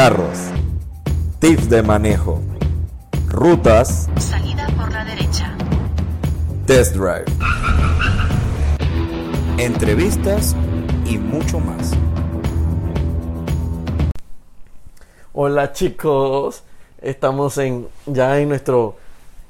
carros, tips de manejo, rutas, Salida por la derecha. test drive, entrevistas y mucho más. Hola chicos, estamos en ya en nuestro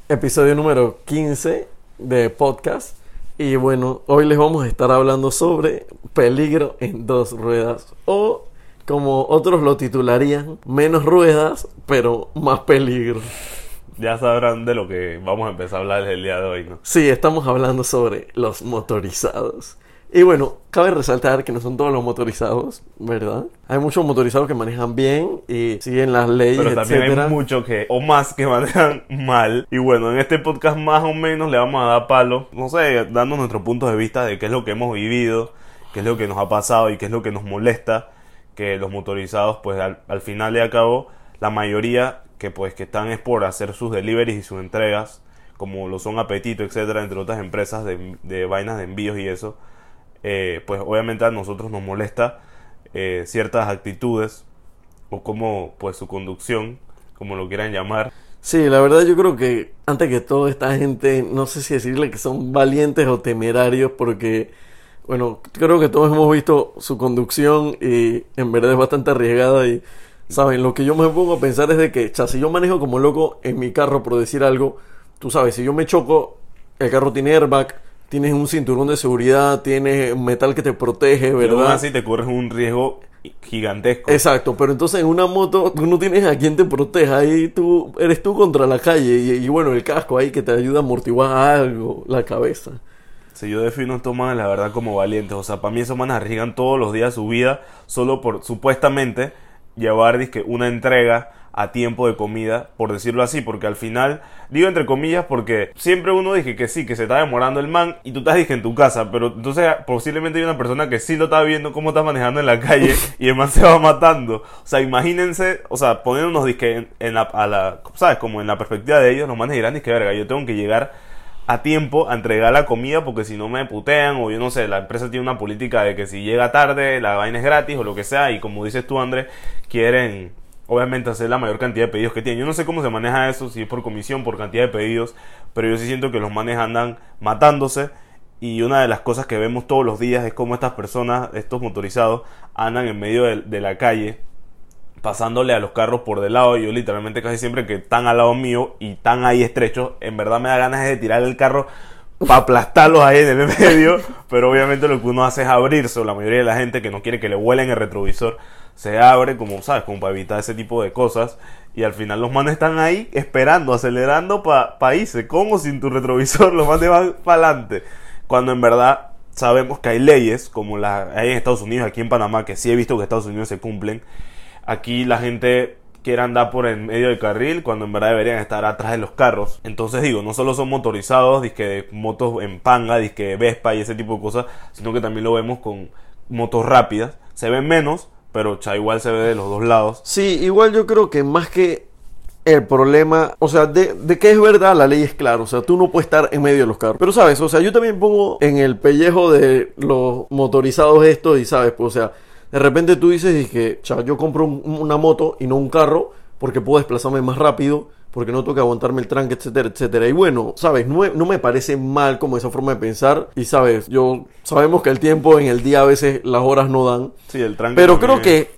episodio número 15 de podcast. Y bueno, hoy les vamos a estar hablando sobre peligro en dos ruedas o como otros lo titularían, menos ruedas pero más peligro. Ya sabrán de lo que vamos a empezar a hablar el día de hoy, ¿no? Sí, estamos hablando sobre los motorizados. Y bueno, cabe resaltar que no son todos los motorizados, ¿verdad? Hay muchos motorizados que manejan bien y siguen las leyes, Pero también etcétera. hay muchos que, o más, que manejan mal. Y bueno, en este podcast más o menos le vamos a dar palo, no sé, dando nuestro punto de vista de qué es lo que hemos vivido, qué es lo que nos ha pasado y qué es lo que nos molesta. Que los motorizados, pues al, al final y al cabo, la mayoría que pues que están es por hacer sus deliveries y sus entregas, como lo son Apetito, etcétera, entre otras empresas de, de vainas de envíos y eso. eh, pues obviamente a nosotros nos molesta eh, ciertas actitudes o como pues su conducción, como lo quieran llamar. Sí, la verdad yo creo que antes que todo esta gente, no sé si decirle que son valientes o temerarios porque, bueno, creo que todos hemos visto su conducción y en verdad es bastante arriesgada y, ¿saben? Lo que yo me pongo a pensar es de que, cha, si yo manejo como loco en mi carro por decir algo, tú sabes, si yo me choco, el carro tiene airbag, tienes un cinturón de seguridad, tienes metal que te protege, aún ¿verdad? así te corres un riesgo gigantesco. Exacto, pero entonces en una moto tú no tienes a quien te proteja, ahí tú eres tú contra la calle y, y bueno, el casco ahí que te ayuda a amortiguar algo, la cabeza. Si yo defino a estos manes, la verdad, como valientes. O sea, para mí esos manes arriesgan todos los días su vida solo por supuestamente llevar dizque, una entrega a tiempo de comida, por decirlo así, porque al final, digo entre comillas, porque siempre uno dije que sí, que se está demorando el man y tú estás dije en tu casa, pero entonces posiblemente hay una persona que sí lo está viendo cómo estás manejando en la calle y el man se va matando. O sea, imagínense, o sea, poniéndonos dizque en, en la, a la, ¿sabes? Como en la perspectiva de ellos, los manes dirán, que verga, yo tengo que llegar a tiempo a entregar la comida porque si no me putean o yo no sé, la empresa tiene una política de que si llega tarde la vaina es gratis o lo que sea y como dices tú Andrés, quieren obviamente hacer la mayor cantidad de pedidos que tienen. Yo no sé cómo se maneja eso, si es por comisión, por cantidad de pedidos, pero yo sí siento que los manes andan matándose y una de las cosas que vemos todos los días es cómo estas personas, estos motorizados, andan en medio de, de la calle pasándole a los carros por del lado. Yo literalmente casi siempre que están al lado mío y están ahí estrechos, en verdad me da ganas de tirar el carro para aplastarlos ahí en el medio. Pero obviamente lo que uno hace es abrirse. o La mayoría de la gente que no quiere que le vuelen el retrovisor se abre, como sabes, como para evitar ese tipo de cosas. Y al final los manes están ahí esperando, acelerando para pa irse. Con o sin tu retrovisor, los manes van para adelante. Cuando en verdad sabemos que hay leyes, como las hay en Estados Unidos, aquí en Panamá, que sí he visto que Estados Unidos se cumplen. Aquí la gente quiere andar por el medio del carril cuando en verdad deberían estar atrás de los carros. Entonces digo, no solo son motorizados, disque de motos en panga, disque Vespa y ese tipo de cosas, sino que también lo vemos con motos rápidas. Se ven menos, pero cha, igual se ve de los dos lados. Sí, igual yo creo que más que el problema, o sea, de, de que es verdad, la ley es clara, o sea, tú no puedes estar en medio de los carros. Pero sabes, o sea, yo también pongo en el pellejo de los motorizados estos y sabes, pues, o sea, de repente tú dices y que, cha, yo compro un- una moto y no un carro porque puedo desplazarme más rápido, porque no tengo que aguantarme el tranque, etcétera, etcétera. Y bueno, sabes, no, me- no me parece mal como esa forma de pensar. Y sabes, yo sabemos que el tiempo en el día a veces las horas no dan. Sí, el tranque Pero también creo que,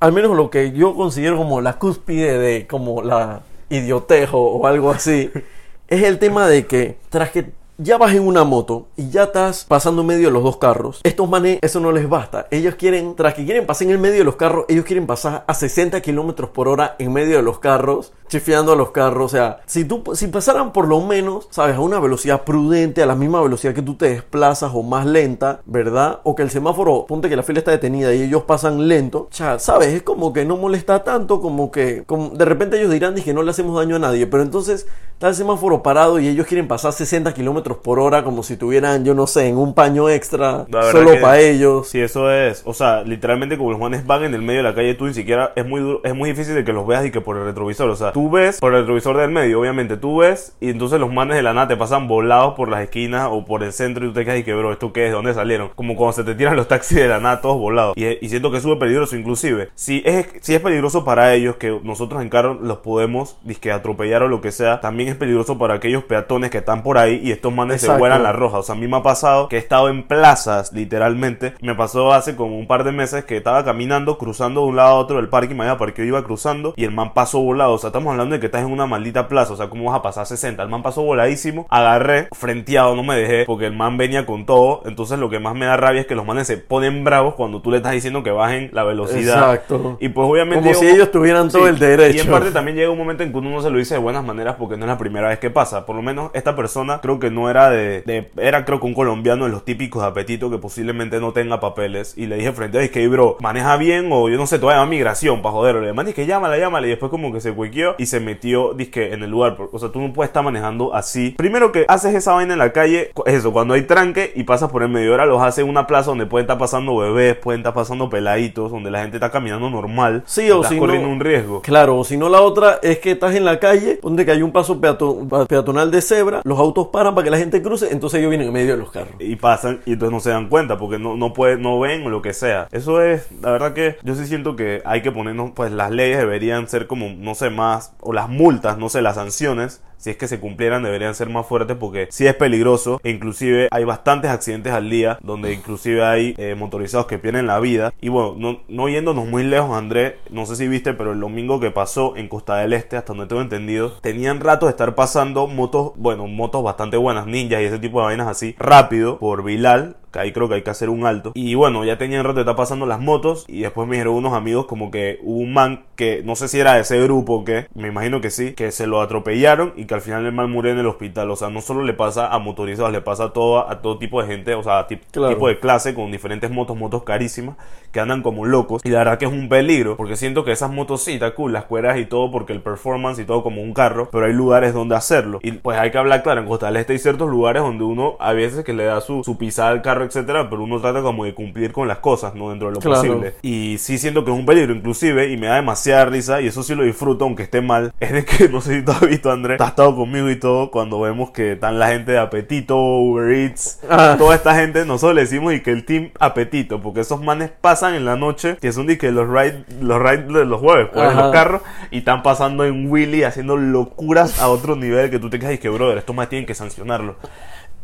al menos lo que yo considero como la cúspide de como la idiotejo o algo así, es el tema de que tras que ya vas en una moto y ya estás pasando en medio de los dos carros, estos manes eso no les basta. Ellos quieren, tras que quieren pasar en el medio de los carros, ellos quieren pasar a 60 kilómetros por hora en medio de los carros, chifiando a los carros. O sea, si tú, si pasaran por lo menos, sabes, a una velocidad prudente, a la misma velocidad que tú te desplazas o más lenta, ¿verdad? O que el semáforo, ponte que la fila está detenida y ellos pasan lento, ya, sabes, es como que no molesta tanto, como que como, de repente ellos dirán, dije, no le hacemos daño a nadie, pero entonces está el semáforo parado y ellos quieren pasar 60 kilómetros por hora como si tuvieran, yo no sé, en un paño extra solo para ellos. Sí, eso es. O sea, literalmente como los manes van en el medio de la calle, tú ni siquiera es muy duro- es muy difícil de que los veas y que por el retrovisor. O sea, tú ves por el retrovisor del medio, obviamente, tú ves y entonces los manes de la nada te pasan volados por las esquinas o por el centro y tú te quedas y que, bro, ¿esto qué es? ¿De dónde salieron? Como cuando se te tiran los taxis de la nada todos volados. Y, y siento que es súper peligroso, inclusive. Si es, si es peligroso para ellos que nosotros en carro los podemos, disque atropellar o lo que sea, también es peligroso para aquellos peatones que están por ahí y estos manes se vuelan la roja. O sea, a mí me ha pasado que he estado en plazas, literalmente. Me pasó hace como un par de meses que estaba caminando, cruzando de un lado a otro del parque y me había parqueado, iba cruzando y el man pasó volado. O sea, estamos hablando de que estás en una maldita plaza. O sea, ¿cómo vas a pasar 60? El man pasó voladísimo. Agarré, frenteado, no me dejé porque el man venía con todo. Entonces, lo que más me da rabia es que los manes se ponen bravos cuando tú le estás diciendo que bajen la velocidad. Exacto. Y pues, obviamente. Como si un- ellos tuvieran todo Sí, el derecho. Y en parte también llega un momento en que uno no se lo dice de buenas maneras porque no es la primera vez que pasa. Por lo menos esta persona creo que no era de, de- era creo que un colombiano de los típicos de apetito que posiblemente no tenga papeles. Y le dije frente a que bro, maneja bien o yo no sé, te voy a migración para joderlo. Le mandé que llámala, llámala. Y después como que se cuequeó y se metió, disque, en el lugar. O sea, tú no puedes estar manejando así. Primero que haces esa vaina en la calle, es eso, cuando hay tranque y pasas por el medio hora, los haces en una plaza donde pueden estar pasando bebés, pueden estar pasando peladitos, donde la gente está caminando normal. Sí, o estás si corriendo no- un riesgo. Claro, o si no la otra es que estás en la calle, donde que hay un paso peato- peatonal de cebra, los autos paran para que la gente cruce, entonces ellos vienen en medio de los carros. y pasan y entonces no se dan cuenta porque no, no pueden, no ven o lo que sea. Eso es, la verdad que yo sí siento que hay que ponernos, pues las leyes deberían ser como, no sé, más, o las multas, no sé, las sanciones, si es que se cumplieran deberían ser más fuertes porque sí es peligroso e inclusive hay bastantes accidentes al día donde inclusive hay eh, motorizados que pierden la vida y bueno, no, no yéndonos muy lejos André, no sé si viste pero el domingo que pasó en Costa del Este hasta donde tengo entendido, tenían rato de estar pasando motos, bueno, motos bastante buenas, ninjas y ese tipo de vainas así, rápido por Bilal que ahí creo que hay que hacer un alto. Y bueno, ya tenían rato de estar pasando las motos. Y después me dijeron unos amigos como que hubo un man que no sé si era de ese grupo o qué, me imagino que sí, que se lo atropellaron y que al final el man murió en el hospital. O sea, no solo le pasa a motorizados, le pasa a todo, a todo tipo de gente, o sea, a tip- Claro. tipo de clase con diferentes motos, motos carísimas, que andan como locos. Y la verdad que es un peligro, porque siento que esas motos sí, está cool, las cueras y todo, porque el performance y todo como un carro, pero hay lugares donde hacerlo. Y pues hay que hablar claro, en Costa del Este hay ciertos lugares donde uno a veces que le da su, su pisada al carro, etcétera, pero uno trata como de cumplir con las cosas, ¿no? Dentro de lo Claro. posible. Y sí siento que es un peligro, inclusive, y me da demasiada risa, y eso sí lo disfruto, aunque esté mal, es de que, no sé si tú has visto, Andrés, has estado conmigo y todo, cuando vemos que están la gente de Apetito, Uber Eats, Ah. toda esta gente, nosotros le decimos y que el team Apetito, porque esos manes pasan en la noche, que son de que los ride, los ride de los jueves, pues, en los carros, y están pasando en Willy haciendo locuras a otro nivel que tú te quedas y que, brother, estos más tienen que sancionarlo.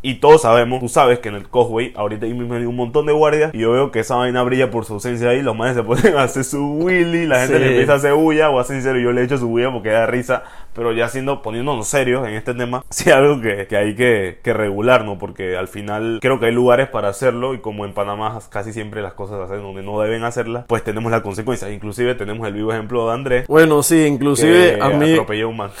Y todos sabemos, tú sabes que en el Causeway ahorita mismo hay un montón de guardias y yo veo que esa vaina brilla por su ausencia ahí, los manes se ponen a hacer su willy, la gente Sí. le empieza a hacer bulla o a ser sincero, yo le echo su bulla porque da risa, pero ya siendo, poniéndonos serios en este tema, sí algo que, que hay que, que regular, ¿no? Porque al final creo que hay lugares para hacerlo y como en Panamá casi siempre las cosas se hacen donde no deben hacerlas, pues tenemos las consecuencias, inclusive tenemos el vivo ejemplo de Andrés. Bueno, sí, inclusive que a mí... atropelló un man.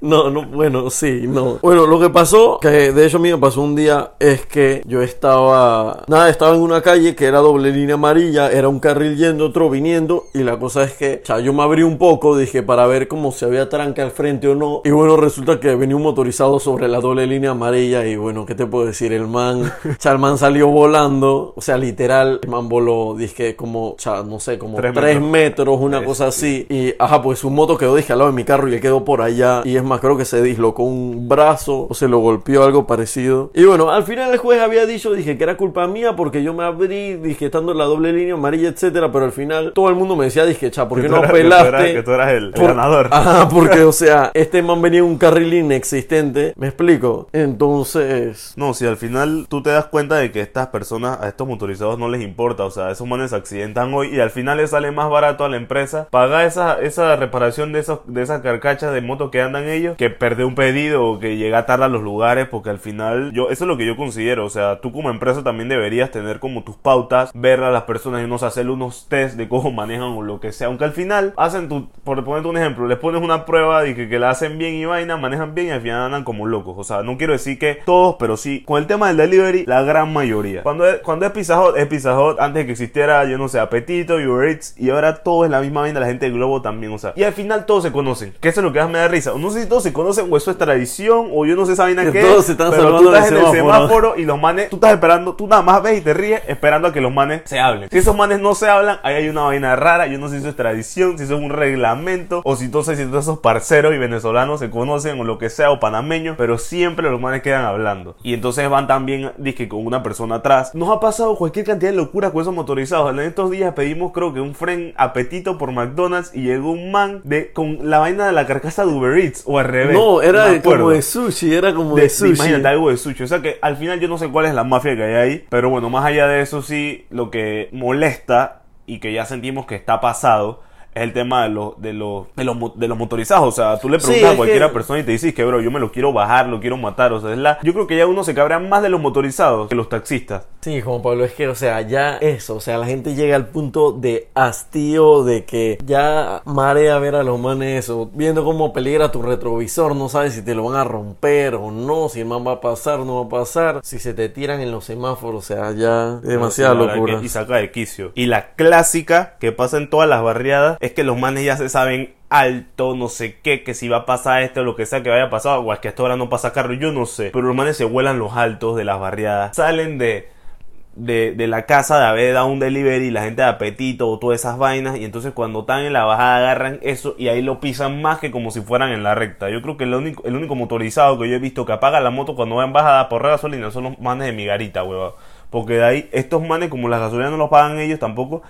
No, no, bueno, sí, no. Bueno, lo que pasó, que de hecho a mí me pasó un día, es que yo estaba, nada, estaba en una calle que era doble línea amarilla, era un carril yendo, otro viniendo, y la cosa es que, o sea, yo me abrí un poco, dije, para ver cómo se había tranca al frente o no, y bueno, resulta que venía un motorizado sobre la doble línea amarilla, y bueno, ¿qué te puedo decir? El man, o sea, el man salió volando, o sea, literal, el man voló, dije, como, o sea, no sé, como Tres 3 metros. metros, una Sí, cosa así, y ajá, pues su moto quedó, dije, al lado de mi carro y él quedó por allá, y es más, creo que se dislocó un brazo o se lo golpeó algo parecido. Y bueno, al final el juez había dicho, dije que era culpa mía porque yo me abrí, dije estando en la doble línea amarilla, etcétera, pero al final todo el mundo me decía, dije, cha, ¿por qué no eras- que tú eras- que tú eras el- el Por- ganador. Ajá, porque, o sea, este man venía en un carril inexistente, ¿me explico? Entonces, No, si al final tú te das cuenta de que estas personas, a estos motorizados no les importa, o sea, esos manes se accidentan hoy y al final les sale más barato a la empresa pagar esa, esa reparación de esos, de esas carcachas de moto que andan ellos que perder un pedido o que llega tarde a los lugares porque al final, yo, eso es lo que yo considero, o sea, tú como empresa también deberías tener como tus pautas, ver a las personas y no sé, hacerle unos test de cómo manejan o lo que sea, aunque al final hacen tu, por ponerte un ejemplo, les pones una prueba y que, que la hacen bien y vaina, manejan bien y al final andan como locos, o sea, no quiero decir que todos, pero sí, con el tema del delivery, la gran mayoría. Cuando es, cuando es Pizza Hut, es Pizza Hut, antes de que existiera, yo no sé, Apetito, Uber Eats, y ahora todo es la misma vaina, la gente de Globo también, o sea, y al final todos se conocen, que eso es lo que más me da risa. No sé si todos se conocen, o eso es tradición, o yo no sé esa vaina Que que todos es, se están pero tú estás en el semáforo. semáforo y los manes, tú estás esperando, tú nada más ves y te ríes esperando a que los manes se hablen. Si esos manes no se hablan, ahí hay una vaina rara, yo no sé si eso es tradición, si eso es un reglamento, o si entonces si todos esos parceros y venezolanos se conocen, o lo que sea, o panameños, pero siempre los manes quedan hablando. Y entonces van también, dije, con una persona atrás. Nos ha pasado cualquier cantidad de locura con esos motorizados. En estos días pedimos, creo que un fren apetito por McDonald's y llegó un man de, con la vaina de la carcasa de Uber Eats, o al revés. No, era de- como de sushi, era como de, de, sushi. Imagínate algo de sushi. O sea que al final yo no sé cuál es la mafia que hay ahí. Pero bueno, más allá de eso, sí, lo que molesta y que ya sentimos que está pasado. Es el tema de los, de los, de los, de los motorizados. O sea, tú le preguntas a cualquier que- persona y te dices que, bro, yo me lo quiero bajar, lo quiero matar. O sea, es la, yo creo que ya uno se cabrea más de los motorizados que los taxistas. Sí, Juan Pablo, es que, o sea, ya eso, o sea, la gente llega al punto de hastío de que ya marea ver a los manes eso, viendo cómo peligra tu retrovisor, no sabes si te lo van a romper o no, si el man va a pasar, no va a pasar, si se te tiran en los semáforos, o sea, ya es demasiada locura. Y saca de quicio. Y la clásica que pasa en todas las barriadas es que los manes ya se saben alto, no sé qué, que si va a pasar esto, lo que sea que vaya a pasar, o es que hasta ahora no pasa carro, yo no sé. Pero los manes se vuelan los altos de las barriadas, salen de, de, de la casa de haber dado un delivery, la gente de apetito o todas esas vainas, y entonces cuando están en la bajada agarran eso y ahí lo pisan más que como si fueran en la recta. Yo creo que el único, el único motorizado que yo he visto que apaga la moto cuando va en bajada por gasolina son los manes de mi garita, huevón. Porque de ahí, estos manes, como las gasolinas no los pagan ellos tampoco,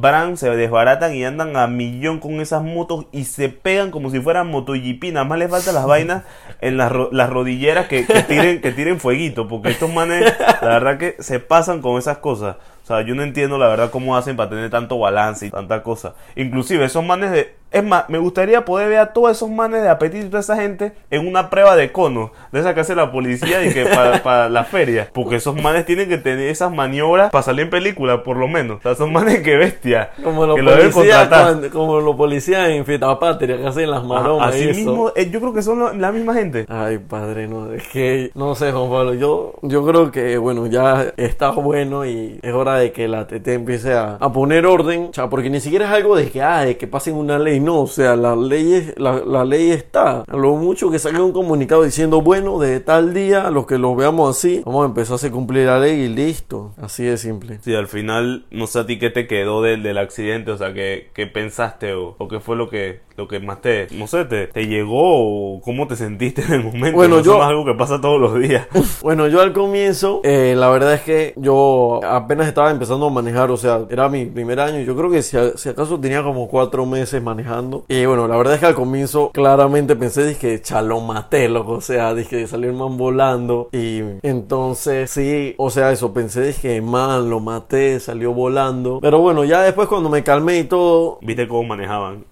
van, se desbaratan y andan a millón con esas motos y se pegan como si fueran MotoGP. Nada más les faltan las vainas en las, ro- las rodilleras que, que tiren, que tiren fueguito. Porque estos manes, la verdad que se pasan con esas cosas. O sea, yo no entiendo la verdad cómo hacen para tener tanto balance y tanta cosa. Inclusive esos manes de... Es más, me gustaría poder ver a todos esos manes de apetito toda esa gente en una prueba de cono. De esa que hace la policía y que para, para la feria. Porque esos manes tienen que tener esas maniobras para salir en película, por lo menos. O sea, son manes que bestia. Como los policías, como los policías en Fiesta Patria que hacen las maromas Así y eso. mismo, eh, yo creo que son lo- la misma gente. Ay, padre, no, es que, no sé, Juan Pablo, yo, yo creo que, bueno, ya está bueno y es hora de que la TT empiece a, a poner orden, o sea, porque ni siquiera es algo de que, ah, de que pasen una ley, no, o sea, la ley, es- la, la ley está, lo mucho que salga un comunicado diciendo, bueno, de tal día, los que los veamos así, vamos a empezar a cumplir la ley y listo, así de simple. Sí, al final, no sé a ti qué te quedó del, del accidente, o sea, qué, qué pensaste o qué fue lo que, lo que más te, no sé, te, te llegó o cómo te sentiste en el momento. Bueno, Eso yo- no es algo que pasa todos los días. Bueno, yo al comienzo, eh, la verdad es que yo apenas estaba empezando a manejar, o sea, era mi primer año. Yo creo que si, a- si acaso tenía como cuatro meses manejando. Y bueno, la verdad es que al comienzo claramente pensé, dije, chalo, maté, loco. O sea, dije, salió el man volando. Y entonces, sí, o sea, eso, pensé, dije, man, lo maté, salió volando. Pero bueno, ya después cuando me calmé y todo, ¿Viste cómo manejaban?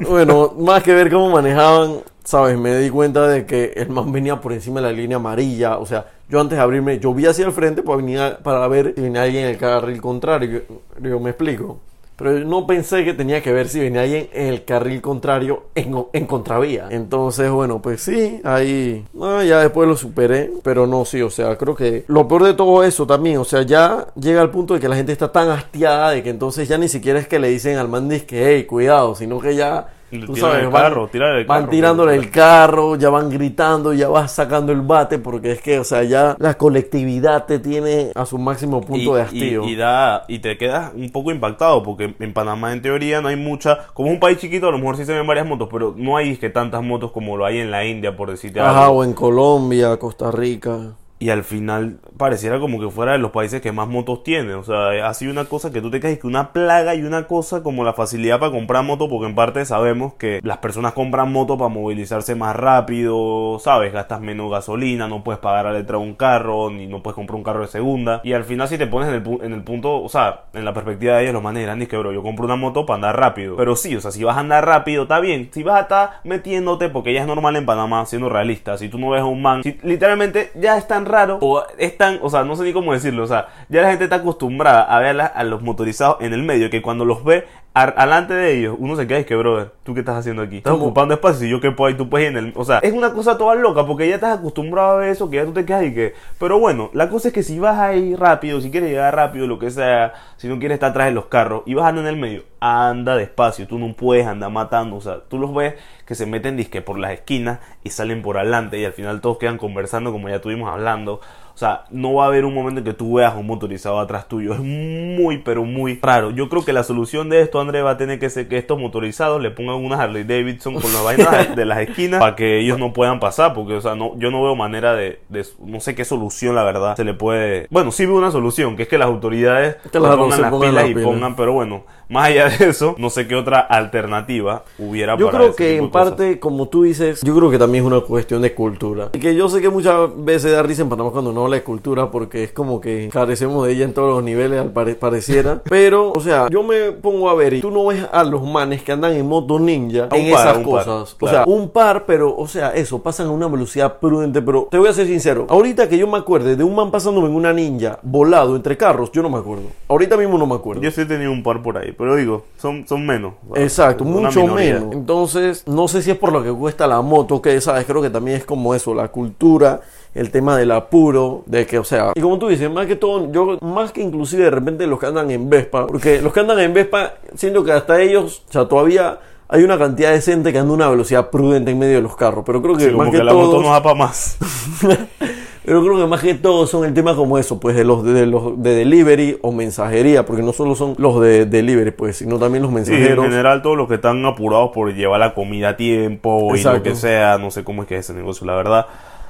Bueno, más que ver cómo manejaban, sabes, me di cuenta de que el man venía por encima de la línea amarilla. O sea, yo antes de abrirme, yo vi hacia el frente para, venir, para ver si venía alguien en el carril contrario. Yo me explico. Pero no pensé que tenía que ver si venía alguien en el carril contrario en, en contravía. Entonces, bueno, pues sí, ahí. No, ya después lo superé. Pero no, sí, o sea, creo que lo peor de todo eso también, o sea, ya llega al punto de que la gente está tan hastiada de que entonces ya ni siquiera es que le dicen al man que, hey, cuidado, sino que ya. Tú sabes, el van, carro, tiran el van carro, tirándole pero- el carro, ya van gritando, ya vas sacando el bate, porque es que, o sea, ya la colectividad te tiene a su máximo punto y, de hastío. y- y da, y te quedas un poco impactado porque en Panamá en teoría no hay mucha, como es un país chiquito a lo mejor sí se ven varias motos, pero no hay que tantas motos como lo hay en la India por decirte Ajá, algo. o en Colombia, Costa Rica. Y al final pareciera como que fuera de los países que más motos tiene. O sea, ha sido una cosa que tú te caes que una plaga y una cosa como la facilidad para comprar moto, porque en parte sabemos que las personas compran moto para movilizarse más rápido, ¿sabes? Gastas menos gasolina, no puedes pagar a letra un carro, ni no puedes comprar un carro de segunda. Y al final si te pones en el, pu- en el punto, o sea, en la perspectiva de ellos, los manes dirán, "Ni que bro, yo compro una moto para andar rápido. Pero sí, o sea, si vas a andar rápido, está bien. Si vas a estar metiéndote, porque ya es normal en Panamá, siendo realista, si tú no ves a un man, literalmente ya es tan raro, o es tan, o sea, no sé ni cómo decirlo, o sea, ya la gente está acostumbrada a ver a, los motorizados en el medio, que cuando los ve alante de ellos, uno se queda y que, brother, ¿tú qué estás haciendo aquí? Estás ocupando espacio y yo que puedo ahí, tú puedes ir en el... O sea, es una cosa toda loca porque ya estás acostumbrado a ver eso, que ya tú te quedas y que... Pero bueno, la cosa es que si vas ahí rápido, si quieres llegar rápido, lo que sea, si no quieres estar atrás de los carros y vas andando en el medio, anda despacio, tú no puedes andar matando, o sea, tú los ves que se meten disque por las esquinas y salen por adelante y al final todos quedan conversando como ya estuvimos hablando. O sea, no va a haber un momento en que tú veas un motorizado atrás tuyo. Es muy, pero muy raro. Yo creo que la solución de esto, André, va a tener que ser que estos motorizados le pongan una Harley Davidson con las vainas de las esquinas para que ellos no puedan pasar. Porque, o sea, no, yo no veo manera de, de- No sé qué solución, la verdad, se le puede. Bueno, sí veo una solución, que es que las autoridades pongan las pongan pilas las y pilas. pongan. Pero bueno, más allá de eso, no sé qué otra alternativa hubiera Yo para creo que en parte, como tú dices, yo creo que también es una cuestión de cultura. Y que yo sé que muchas veces da risa en Panamá cuando no habla de cultura porque es como que carecemos de ella en todos los niveles, al pare- pareciera. Pero, o sea, yo me pongo a ver y tú no ves a los manes que andan en moto ninja en par, esas par, cosas. claro. O sea, un par, pero, o sea, eso, pasan a una velocidad prudente. Pero te voy a ser sincero, ahorita que yo me acuerde de un man pasándome en una ninja volado entre carros, yo no me acuerdo. Ahorita mismo no me acuerdo. Yo sí he tenido un par por ahí, pero digo, son, son menos. Exacto, una mucho minoría. menos. Entonces, no sé si es por lo que cuesta la moto, que sabes, creo que también es como eso, la cultura, el tema del apuro, de que, o sea, y como tú dices, más que todo, yo, más que inclusive de repente los que andan en Vespa, porque los que andan en Vespa, siento que hasta ellos, o sea, todavía hay una cantidad decente que anda a una velocidad prudente en medio de los carros, pero creo que Sí, más como que, que la moto no da para más. pero creo que más que todos son el tema como eso, pues de los de, los de delivery o mensajería, porque no solo son los de delivery, pues, sino también los Sí, en mensajeros. general todos los que están apurados por llevar la comida a tiempo y lo Exacto. que sea, no sé cómo es que es ese negocio, la verdad.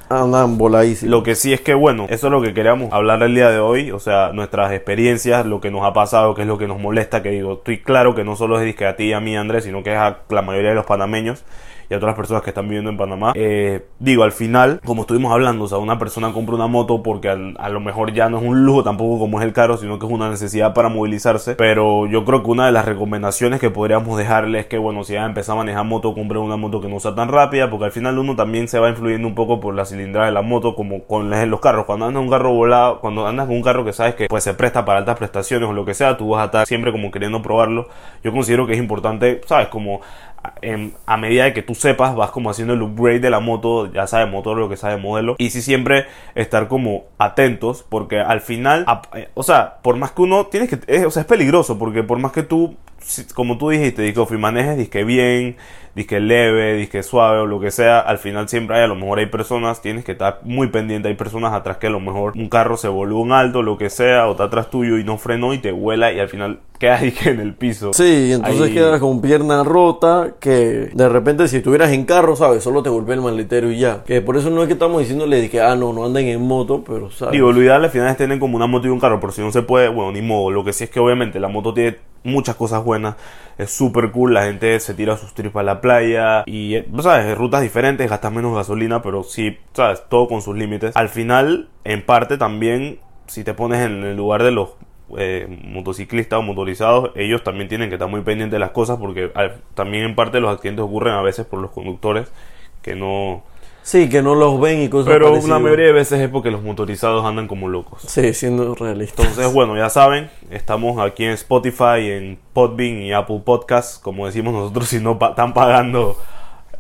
andan voladísimos. Lo que sí es que, bueno, eso es lo que queríamos hablar el día de hoy, o sea, nuestras experiencias, lo que nos ha pasado, qué es lo que nos molesta, que digo, estoy claro que no solo es disque a ti y a mí, Andrés, sino que es a la mayoría de los panameños y a todas las personas que están viviendo en Panamá. Eh, digo, al final, como estuvimos hablando, o sea, una persona compra una moto porque a lo mejor ya no es un lujo tampoco como es el carro, sino que es una necesidad para movilizarse. Pero yo creo que una de las recomendaciones que podríamos dejarle es que, bueno, si ya empezó a manejar moto, compre una moto que no sea tan rápida, porque al final uno también se va influyendo un poco por la cilindrada de la moto, como con los carros. Cuando andas un carro volado, cuando andas con un carro que sabes que pues se presta para altas prestaciones o lo que sea, tú vas a estar siempre como queriendo probarlo. Yo considero que es importante, sabes, como en- a medida de que tú sepas, vas como haciendo el upgrade de la moto, ya sabes motor, lo que sabe modelo, y sí siempre estar como atentos, porque al final, eh, o sea, por más que uno, tienes que, o sea, es peligroso, porque por más que tú, como tú dijiste, disque manejes, disque bien, disque leve, disque suave o lo que sea, al final siempre hay, a lo mejor hay personas, tienes que estar muy pendiente, hay personas atrás que a lo mejor un carro se volvió un alto, lo que sea, o está atrás tuyo y no frenó y te vuela y al final quedas disque en el piso. Sí, entonces Ahí- quedas con pierna rota que de repente si estuvieras en carro, ¿sabes? Solo te golpea el maletero y ya. Que por eso no es que estamos diciéndole que, ah, no, no anden en moto, pero, ¿sabes? Digo, lo ideal al final es tener como una moto y un carro, por si no se puede, bueno, ni modo. Lo que sí es que obviamente la moto tiene muchas cosas buenas, es súper cool, la gente se tira sus trips a la playa y, eh, ¿sabes? Rutas diferentes, gastas menos gasolina, pero sí, ¿sabes? Todo con sus límites. Al final, en parte también, si te pones en el lugar de los eh, motociclistas o motorizados, ellos también tienen que estar muy pendientes de las cosas porque también en parte los accidentes ocurren a veces por los conductores que no... Sí, que no los ven y cosas Pero parecidas. la mayoría de veces es porque los motorizados andan como locos. Sí, siendo realista. Entonces, bueno, ya saben, estamos aquí en Spotify, en Podbean y Apple Podcasts, como decimos nosotros, si no pa- están pagando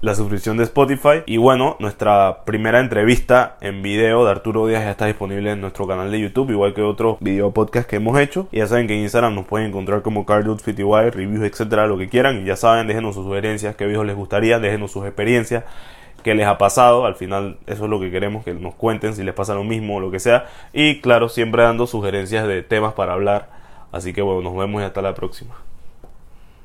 la suscripción de Spotify. Y bueno, nuestra primera entrevista en video de Arturo Díaz ya está disponible en nuestro canal de YouTube, igual que otros video podcast que hemos hecho. Y ya saben que en Instagram nos pueden encontrar como Cardudes reviews, etcétera, lo que quieran. Y ya saben, déjenos sus sugerencias, qué videos les gustaría, déjenos sus experiencias qué les ha pasado. Al final, eso es lo que queremos, que nos cuenten si les pasa lo mismo o lo que sea. Y claro, siempre dando sugerencias de temas para hablar. Así que bueno, nos vemos y hasta la próxima.